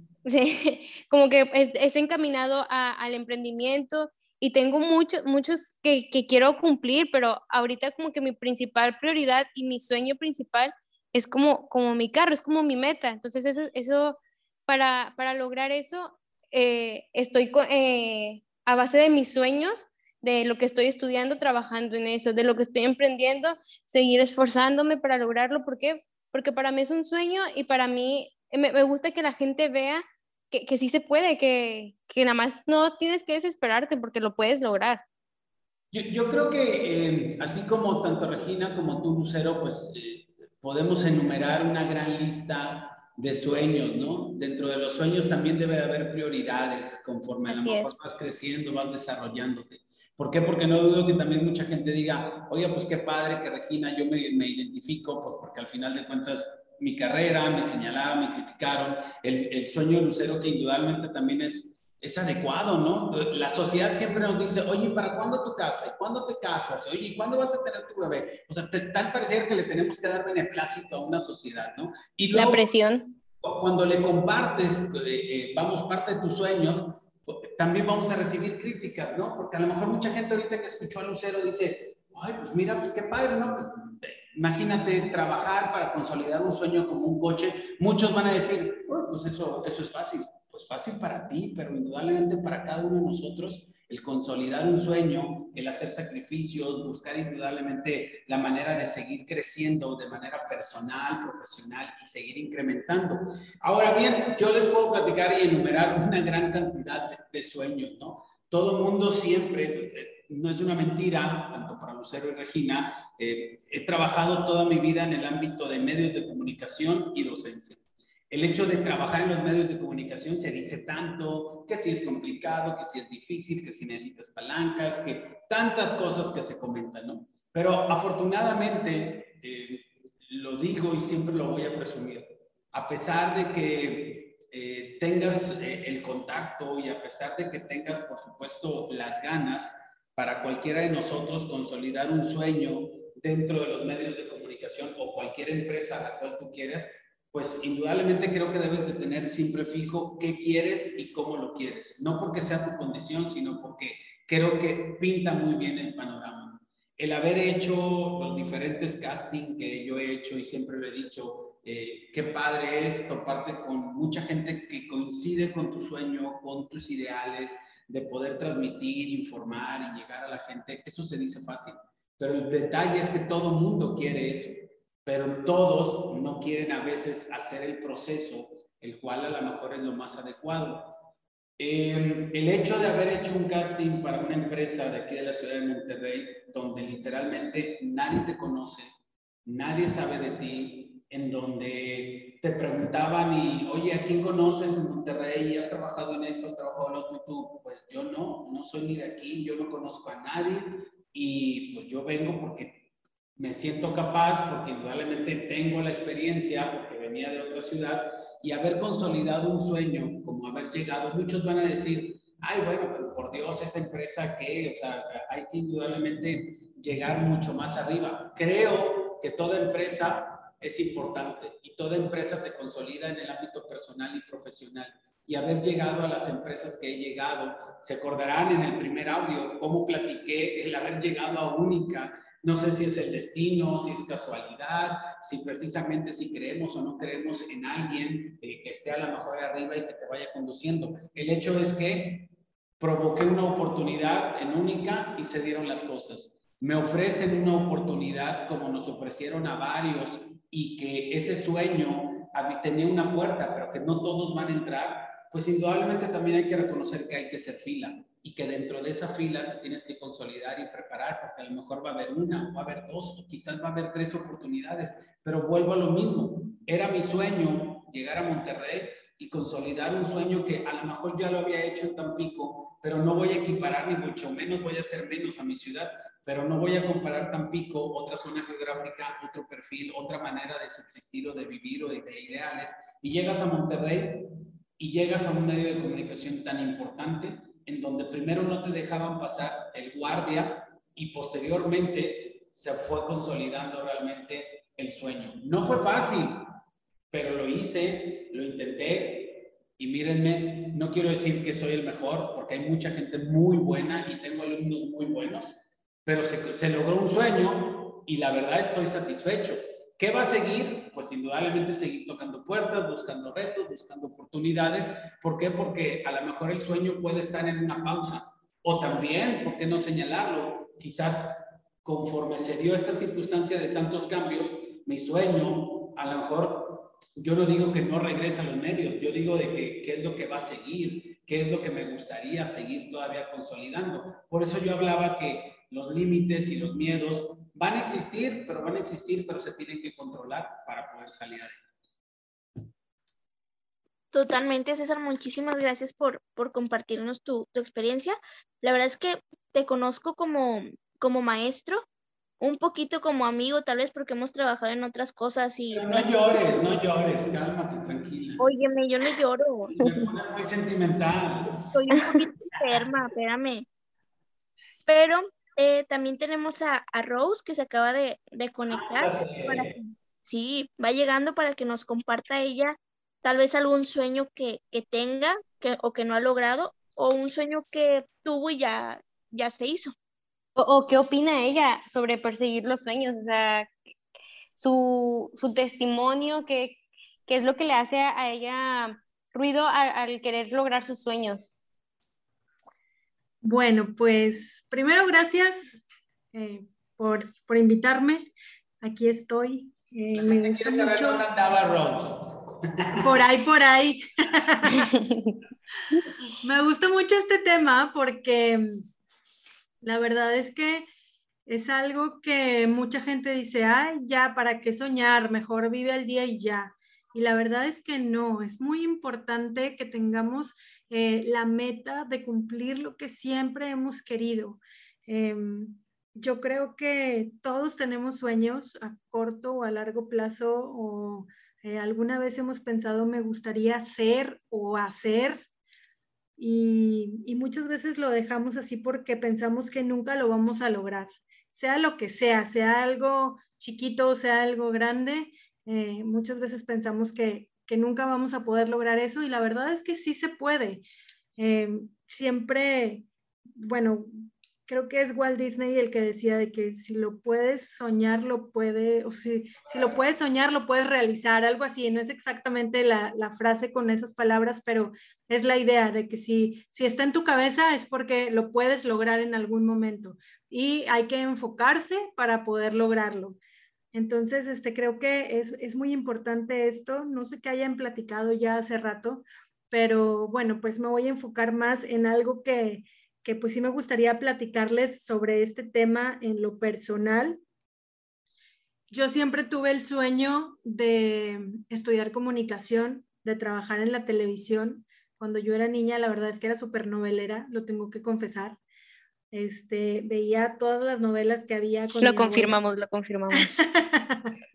sí, como que es, encaminado al emprendimiento y tengo muchos, muchos que, que, quiero cumplir, pero ahorita como que mi principal prioridad y mi sueño principal es como, como mi carro, es como mi meta. Entonces eso, eso para, para lograr eso, eh, estoy eh, a base de mis sueños de lo que estoy estudiando, trabajando en eso, de lo que estoy emprendiendo, seguir esforzándome para lograrlo. ¿Por qué? Porque para mí es un sueño y para mí eh, me, gusta que la gente vea que, que sí se puede, que, que, nada más no tienes que desesperarte porque lo puedes lograr. Yo, yo creo que eh, así como tanto Regina como tú, Lucero, pues eh, podemos enumerar una gran lista de sueños, ¿no? Dentro de los sueños también debe de haber prioridades conforme a lo mejor vas creciendo, vas desarrollándote. ¿Por qué? Porque no dudo que también mucha gente diga, oye, pues qué padre que Regina, yo me, me identifico, pues porque al final de cuentas mi carrera, me señalaron, me criticaron, el, el sueño lucero que indudablemente también es, es adecuado, ¿no? La sociedad siempre nos dice, oye, ¿para cuándo tu casa? ¿Y cuándo te casas? Oye, ¿y cuándo vas a tener tu bebé? O sea, tal parecer que le tenemos que dar beneplácito a una sociedad, ¿no? Y La presión. Cuando le compartes, eh, eh, vamos, parte de tus sueños, también vamos a recibir críticas, ¿no? Porque a lo mejor mucha gente ahorita que escuchó a Lucero dice, ay, pues mira, pues qué padre, ¿no? Pues, imagínate trabajar para consolidar un sueño como un coche. Muchos van a decir, pues eso, eso es fácil. Pues fácil para ti, pero indudablemente para cada uno de nosotros el consolidar un sueño, el hacer sacrificios, buscar indudablemente la manera de seguir creciendo de manera personal, profesional y seguir incrementando. Ahora bien, yo les puedo platicar y enumerar una gran cantidad de, sueños, ¿no? Todo mundo siempre, pues, eh, no es una mentira, tanto para Lucero y Regina, eh, he trabajado toda mi vida en el ámbito de medios de comunicación y docencia el hecho de trabajar en los medios de comunicación se dice tanto, que si es complicado, que si es difícil, que si necesitas palancas, que tantas cosas que se comentan, ¿no? Pero afortunadamente, eh, lo digo y siempre lo voy a presumir, a pesar de que eh, tengas eh, el contacto y a pesar de que tengas, por supuesto, las ganas para cualquiera de nosotros consolidar un sueño dentro de los medios de comunicación o cualquier empresa a la cual tú quieras, pues indudablemente creo que debes de tener siempre fijo qué quieres y cómo lo quieres. No porque sea tu condición, sino porque creo que pinta muy bien el panorama. El haber hecho los diferentes castings que yo he hecho y siempre lo he dicho, eh, qué padre es toparte con mucha gente que coincide con tu sueño, con tus ideales, de poder transmitir, informar y llegar a la gente. Eso se dice fácil, pero el detalle es que todo mundo quiere eso pero todos no quieren a veces hacer el proceso, el cual a lo mejor es lo más adecuado. Eh, el hecho de haber hecho un casting para una empresa de aquí de la ciudad de Monterrey, donde literalmente nadie te conoce, nadie sabe de ti, en donde te preguntaban y, oye, ¿a quién conoces en Monterrey? ¿Has trabajado en esto? ¿Has trabajado en lo otro? Y tú, pues yo no, no soy ni de aquí, yo no conozco a nadie y pues yo vengo porque me siento capaz porque indudablemente tengo la experiencia, porque venía de otra ciudad, y haber consolidado un sueño, como haber llegado, muchos van a decir, ay, bueno, pero por Dios, esa empresa que, o sea, hay que indudablemente llegar mucho más arriba. Creo que toda empresa es importante y toda empresa te consolida en el ámbito personal y profesional. Y haber llegado a las empresas que he llegado, se acordarán en el primer audio cómo platiqué el haber llegado a Única, no sé si es el destino, si es casualidad, si precisamente si creemos o no creemos en alguien eh, que esté a lo mejor arriba y que te vaya conduciendo. El hecho es que provoqué una oportunidad en única y se dieron las cosas. me ofrecen una oportunidad como nos ofrecieron a varios y que ese sueño tenía una puerta, pero que no todos van a entrar, pues indudablemente también hay que reconocer que hay que ser fila y que dentro de esa fila tienes que consolidar y preparar, porque a lo mejor va a haber una, o va a haber dos, o quizás va a haber tres oportunidades, pero vuelvo a lo mismo. Era mi sueño llegar a Monterrey y consolidar un sueño que a lo mejor ya lo había hecho en Tampico, pero no voy a equiparar ni mucho menos voy a hacer menos a mi ciudad, pero no voy a comparar Tampico, otra zona geográfica, otro perfil, otra manera de subsistir o de vivir o de, de ideales. Y llegas a Monterrey y llegas a un medio de comunicación tan importante en donde primero no te dejaban pasar el guardia y posteriormente se fue consolidando realmente el sueño. No fue fácil, pero lo hice, lo intenté y mírenme, no quiero decir que soy el mejor porque hay mucha gente muy buena y tengo alumnos muy buenos, pero se, logró un sueño y la verdad estoy satisfecho. ¿Qué va a seguir? Pues indudablemente seguir tocando puertas, buscando retos, buscando oportunidades. ¿Por qué? Porque a lo mejor el sueño puede estar en una pausa. O también, ¿por qué no señalarlo? Quizás conforme se dio esta circunstancia de tantos cambios, mi sueño, a lo mejor, yo no digo que no regrese a los medios, yo digo de que qué es lo que va a seguir, qué es lo que me gustaría seguir todavía consolidando. Por eso yo hablaba que los límites y los miedos van a existir, pero van a existir, pero se tienen que controlar para poder salir adelante. Totalmente, César, muchísimas gracias por, por compartirnos tu, tu, experiencia. La verdad es que te conozco como, como maestro, un poquito como amigo, tal vez porque hemos trabajado en otras cosas y... Pero no llores, no llores, cálmate, tranquila. Óyeme, yo no lloro. Me pones muy sentimental. Estoy un poquito enferma, espérame. Pero eh, también tenemos a, a, Rose que se acaba de, de conectar. Ah, para que, sí, va llegando para que nos comparta ella tal vez algún sueño que, que tenga que, o que no ha logrado o un sueño que tuvo y ya, ya se hizo. O, o, qué opina ella sobre perseguir los sueños, o sea, su, su testimonio, qué, qué es lo que le hace a ella ruido al, al querer lograr sus sueños. Bueno, pues primero gracias eh, por, por, invitarme. Aquí estoy. Eh, me gusta mucho. Dónde? Por ahí, por ahí. me gusta mucho este tema porque la verdad es que es algo que mucha gente dice, ay, ya, ¿para qué soñar? Mejor vive al día y ya. Y la verdad es que no, es muy importante que tengamos eh, la meta de cumplir lo que siempre hemos querido. Eh, yo creo que todos tenemos sueños a corto o a largo plazo o eh, alguna vez hemos pensado me gustaría ser o hacer y, y muchas veces lo dejamos así porque pensamos que nunca lo vamos a lograr, sea lo que sea, sea algo chiquito o sea algo grande. Eh, muchas veces pensamos que, que nunca vamos a poder lograr eso y la verdad es que sí se puede. Eh, siempre, bueno, creo que es Walt Disney el que decía de que si lo puedes soñar, lo puede, o si, si lo puedes soñar, lo puedes realizar, algo así. No es exactamente la, la, frase con esas palabras, pero es la idea de que si, si está en tu cabeza es porque lo puedes lograr en algún momento y hay que enfocarse para poder lograrlo. Entonces, este, creo que es, es muy importante esto. No sé qué hayan platicado ya hace rato, pero bueno, pues me voy a enfocar más en algo que, que pues sí me gustaría platicarles sobre este tema en lo personal. Yo siempre tuve el sueño de estudiar comunicación, de trabajar en la televisión. Cuando yo era niña, la verdad es que era súper novelera, lo tengo que confesar. Este, veía todas las novelas que había. Con lo confirmamos, abuela. lo confirmamos.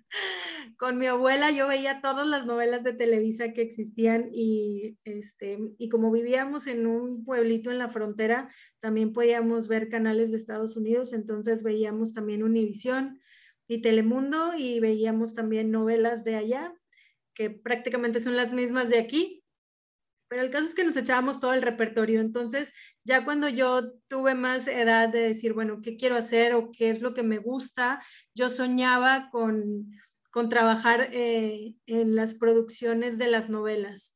con mi abuela yo veía todas las novelas de Televisa que existían y, este, y como vivíamos en un pueblito en la frontera, también podíamos ver canales de Estados Unidos, entonces veíamos también Univisión y Telemundo y veíamos también novelas de allá, que prácticamente son las mismas de aquí, pero el caso es que nos echábamos todo el repertorio. Entonces, ya cuando yo tuve más edad de decir, bueno, ¿qué quiero hacer o qué es lo que me gusta? Yo soñaba con, con trabajar eh, en las producciones de las novelas.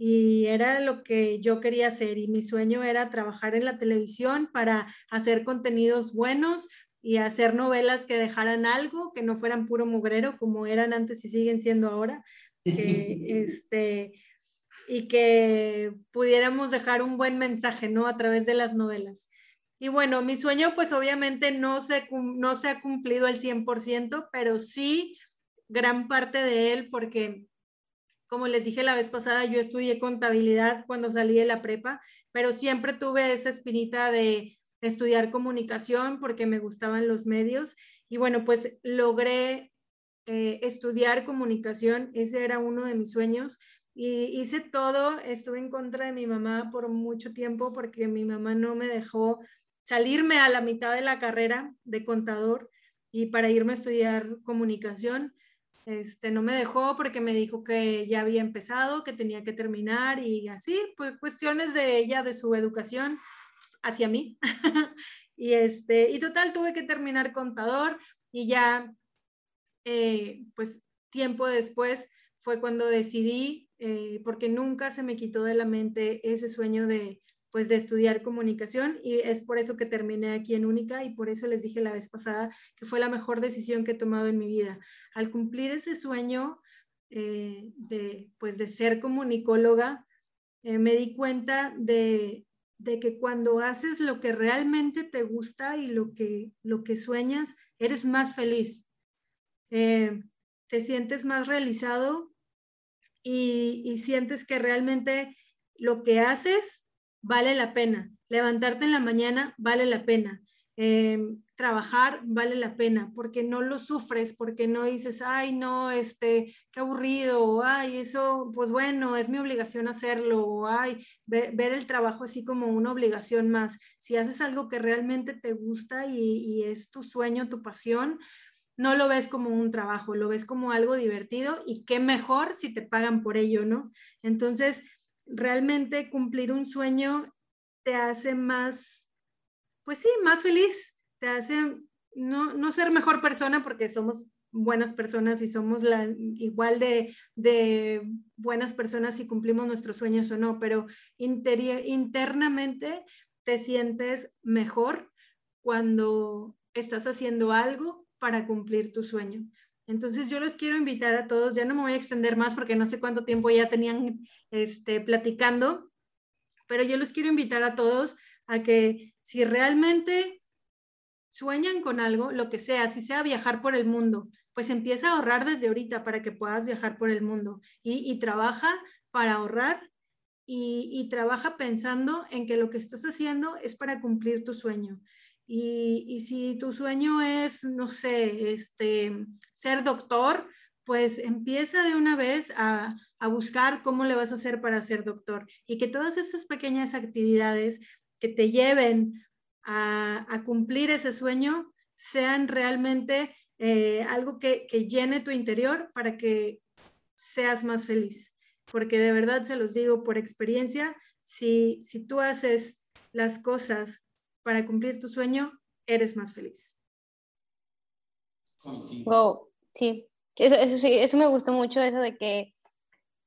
Y era lo que yo quería hacer y mi sueño era trabajar en la televisión para hacer contenidos buenos, y hacer novelas que dejaran algo, que no fueran puro mugrero como eran antes y siguen siendo ahora, que, este, y que pudiéramos dejar un buen mensaje, ¿no? A través de las novelas. Y bueno, mi sueño pues obviamente no se, no se ha cumplido al 100%, pero sí gran parte de él porque como les dije la vez pasada, yo estudié contabilidad cuando salí de la prepa, pero siempre tuve esa espinita de estudiar comunicación porque me gustaban los medios. Y bueno, pues logré eh, estudiar comunicación, ese era uno de mis sueños. Y hice todo, estuve en contra de mi mamá por mucho tiempo porque mi mamá no me dejó salirme a la mitad de la carrera de contador y para irme a estudiar comunicación. Este, no me dejó porque me dijo que ya había empezado, que tenía que terminar y así, pues cuestiones de ella, de su educación hacia mí. y, este, y total, tuve que terminar contador y ya, eh, pues tiempo después fue cuando decidí, eh, porque nunca se me quitó de la mente ese sueño de, pues de estudiar comunicación y es por eso que terminé aquí en Única y por eso les dije la vez pasada que fue la mejor decisión que he tomado en mi vida. Al cumplir ese sueño eh, de, pues de ser comunicóloga, eh, me di cuenta de, de, que cuando haces lo que realmente te gusta y lo que, lo que sueñas, eres más feliz. Eh, te sientes más realizado y, sientes que realmente lo que haces vale la pena. Levantarte en la mañana vale la pena. Em, trabajar vale la pena porque no lo sufres, porque no dices, ay, no, este, qué aburrido, o ay, eso, pues bueno, es mi obligación hacerlo, o ay, ver el trabajo así como una obligación más. Si haces algo que realmente te gusta y es tu sueño, tu pasión, no lo ves como un trabajo, lo ves como algo divertido y qué mejor si te pagan por ello, ¿no? Entonces, realmente cumplir un sueño te hace más, pues sí, más feliz, te hace no, no ser mejor persona porque somos buenas personas y somos la, igual de, de, buenas personas si cumplimos nuestros sueños o no, pero internamente te sientes mejor cuando estás haciendo algo para cumplir tu sueño. Entonces yo los quiero invitar a todos, ya no me voy a extender más porque no sé cuánto tiempo ya tenían este, platicando, pero yo los quiero invitar a todos a que si realmente sueñan con algo, lo que sea, si sea viajar por el mundo, pues empieza a ahorrar desde ahorita para que puedas viajar por el mundo y, trabaja para ahorrar y, y, trabaja pensando en que lo que estás haciendo es para cumplir tu sueño. Y, si tu sueño es, no sé, este, ser doctor, pues empieza de una vez a, buscar cómo le vas a hacer para ser doctor y que todas estas pequeñas actividades que te lleven a, cumplir ese sueño sean realmente eh, algo que, llene tu interior para que seas más feliz. Porque de verdad se los digo por experiencia, si, si tú haces las cosas para cumplir tu sueño, eres más feliz. Wow, sí. Eso, eso, sí, eso me gustó mucho, eso de que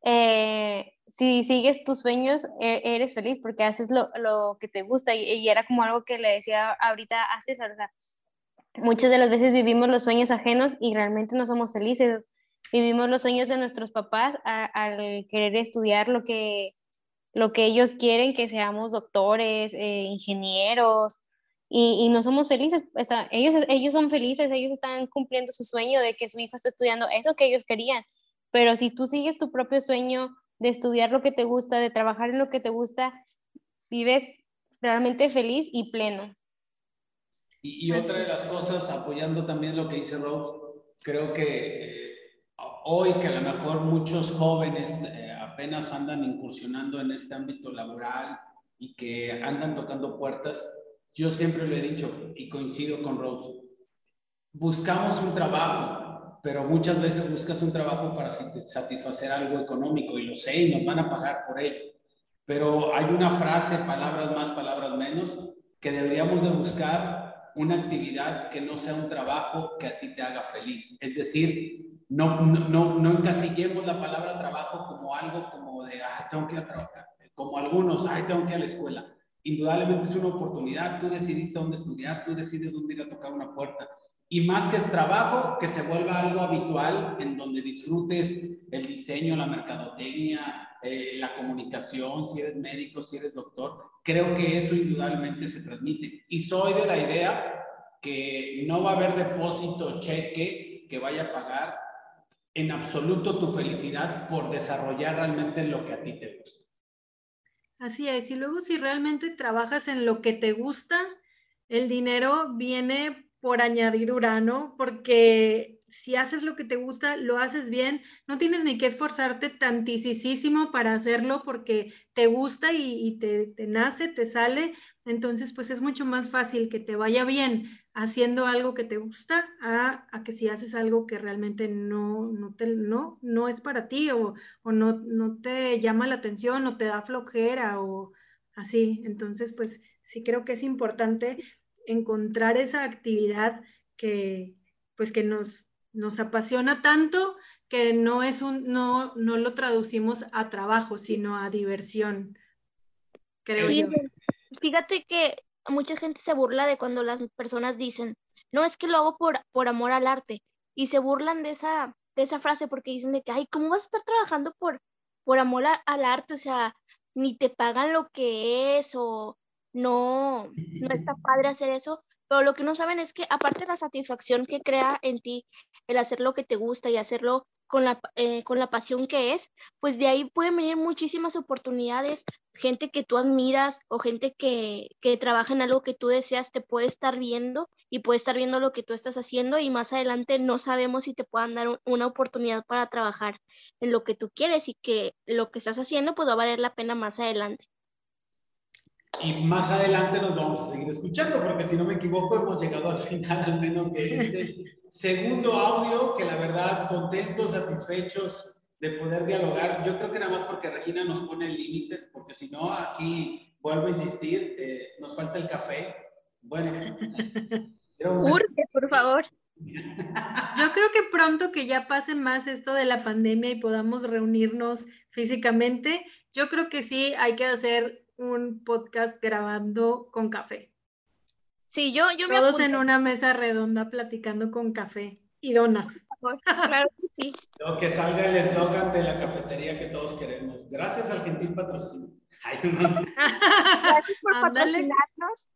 eh, si sigues tus sueños, e, eres feliz porque haces lo, lo que te gusta y, y, era como algo que le decía ahorita a César, o sea, muchas de las veces vivimos los sueños ajenos y realmente no somos felices. Vivimos los sueños de nuestros papás al querer estudiar lo que, lo que ellos quieren, que seamos doctores, eh, ingenieros, y, y, no somos felices. Está, ellos, ellos son felices, ellos están cumpliendo su sueño de que su hijo está estudiando eso que ellos querían. Pero si tú sigues tu propio sueño de estudiar lo que te gusta, de trabajar en lo que te gusta, vives realmente feliz y pleno. Y, y otra de las cosas, apoyando también lo que dice Rose, creo que eh, hoy que a lo mejor muchos jóvenes eh, apenas andan incursionando en este ámbito laboral y que andan tocando puertas, yo siempre lo he dicho y coincido con Rose, buscamos un trabajo, pero muchas veces buscas un trabajo para satisfacer algo económico y lo sé y nos van a pagar por ello. Pero hay una frase, palabras más, palabras menos, que deberíamos de buscar una actividad que no sea un trabajo que a ti te haga feliz. Es decir, no, no, no encasillemos la palabra trabajo como algo como de, ay, tengo que ir a trabajar, como algunos, ay, tengo que ir a la escuela. indudablemente es una oportunidad, tú decidiste dónde estudiar, tú decides dónde ir a tocar una puerta. Y más que el trabajo, que se vuelva algo habitual en donde disfrutes el diseño, la mercadotecnia, eh, la comunicación, si eres médico, si eres doctor, creo que eso indudablemente se transmite. Y soy de la idea que no va a haber depósito, cheque que vaya a pagar en absoluto tu felicidad por desarrollar realmente lo que a ti te gusta. Así es, y luego si realmente trabajas en lo que te gusta, el dinero viene por añadidura, ¿no? Porque si haces lo que te gusta, lo haces bien, no tienes ni que esforzarte tantísimo para hacerlo porque te gusta y, te, nace, te sale, entonces pues es mucho más fácil que te vaya bien haciendo algo que te gusta a, que si haces algo que realmente no, no, te, no, no es para ti o, o no, no te llama la atención o te da flojera o así, entonces pues sí creo que es importante encontrar esa actividad que pues que nos nos apasiona tanto que no es un, no, no lo traducimos a trabajo, sino a diversión. Creo yo. Fíjate que mucha gente se burla de cuando las personas dicen, no es que lo hago por, por amor al arte, y se burlan de esa, de esa frase porque dicen de que, ay, ¿cómo vas a estar trabajando por, por amor al arte? O sea, ni te pagan lo que es, o no, no está padre hacer eso. Pero lo que no saben es que aparte de la satisfacción que crea en ti el hacer lo que te gusta y hacerlo con la, eh, con la pasión que es, pues de ahí pueden venir muchísimas oportunidades, gente que tú admiras o gente que, que trabaja en algo que tú deseas, te puede estar viendo y puede estar viendo lo que tú estás haciendo y más adelante no sabemos si te puedan dar una oportunidad para trabajar en lo que tú quieres y que lo que estás haciendo pues va a valer la pena más adelante. Y más adelante nos vamos a seguir escuchando, porque si no me equivoco, hemos llegado al final al menos de este segundo audio, que la verdad, contentos, satisfechos de poder dialogar. Yo creo que nada más porque Regina nos pone límites, porque si no, aquí vuelvo a insistir, eh, nos falta el café. Bueno. Urge, por favor. Yo creo que pronto que ya pase más esto de la pandemia y podamos reunirnos físicamente, yo creo que sí hay que hacer un podcast grabando con café. Sí, yo, yo Todos en una mesa redonda platicando con café y donas. Claro que sí. Lo que salga el eslogan de la cafetería que todos queremos. Gracias al gentil patrocinio. Gracias por patrocinarnos.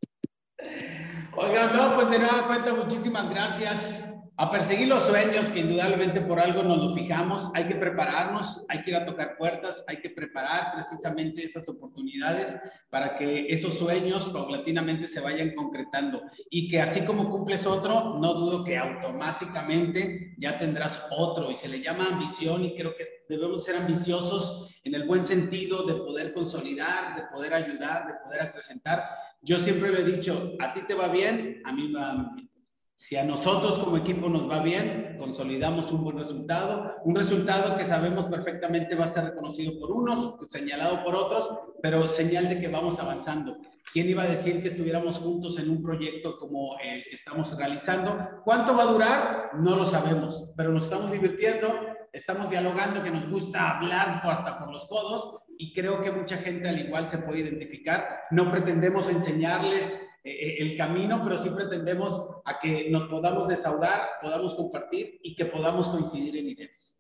Oigan, no, pues de nueva cuenta, muchísimas gracias a perseguir los sueños, que indudablemente por algo nos lo fijamos, hay que prepararnos, hay que ir a tocar puertas, hay que preparar precisamente esas oportunidades para que esos sueños paulatinamente se vayan concretando. Y que así como cumples otro, no dudo que automáticamente ya tendrás otro. Y se le llama ambición y creo que debemos ser ambiciosos en el buen sentido de poder consolidar, de poder ayudar, de poder acrecentar. Yo siempre le he dicho, a ti te va bien, a mí va bien si a nosotros como equipo nos va bien, consolidamos un buen resultado, un resultado que sabemos perfectamente va a ser reconocido por unos, señalado por otros, pero señal de que vamos avanzando. ¿Quién iba a decir que estuviéramos juntos en un proyecto como el que estamos realizando? ¿Cuánto va a durar? No lo sabemos, pero nos estamos divirtiendo, estamos dialogando, que nos gusta hablar hasta por los codos y creo que mucha gente al igual se puede identificar. No pretendemos enseñarles el camino, pero sí pretendemos a que nos podamos desahogar, podamos compartir y que podamos coincidir en ideas.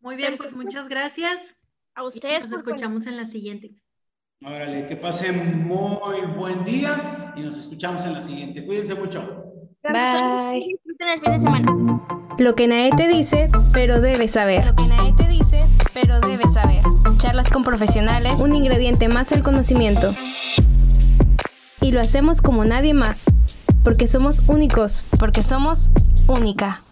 Muy bien, pues muchas gracias. A ustedes. Nos escuchamos en la siguiente. Órale, que pasen muy buen día y nos escuchamos en la siguiente. Cuídense mucho. Bye. Disfruten el fin de semana. Lo que nadie te dice, pero debes saber. Lo que nadie te dice, pero debes saber. Charlas con profesionales, un ingrediente más al conocimiento y lo hacemos como nadie más, porque somos únicos, porque somos única.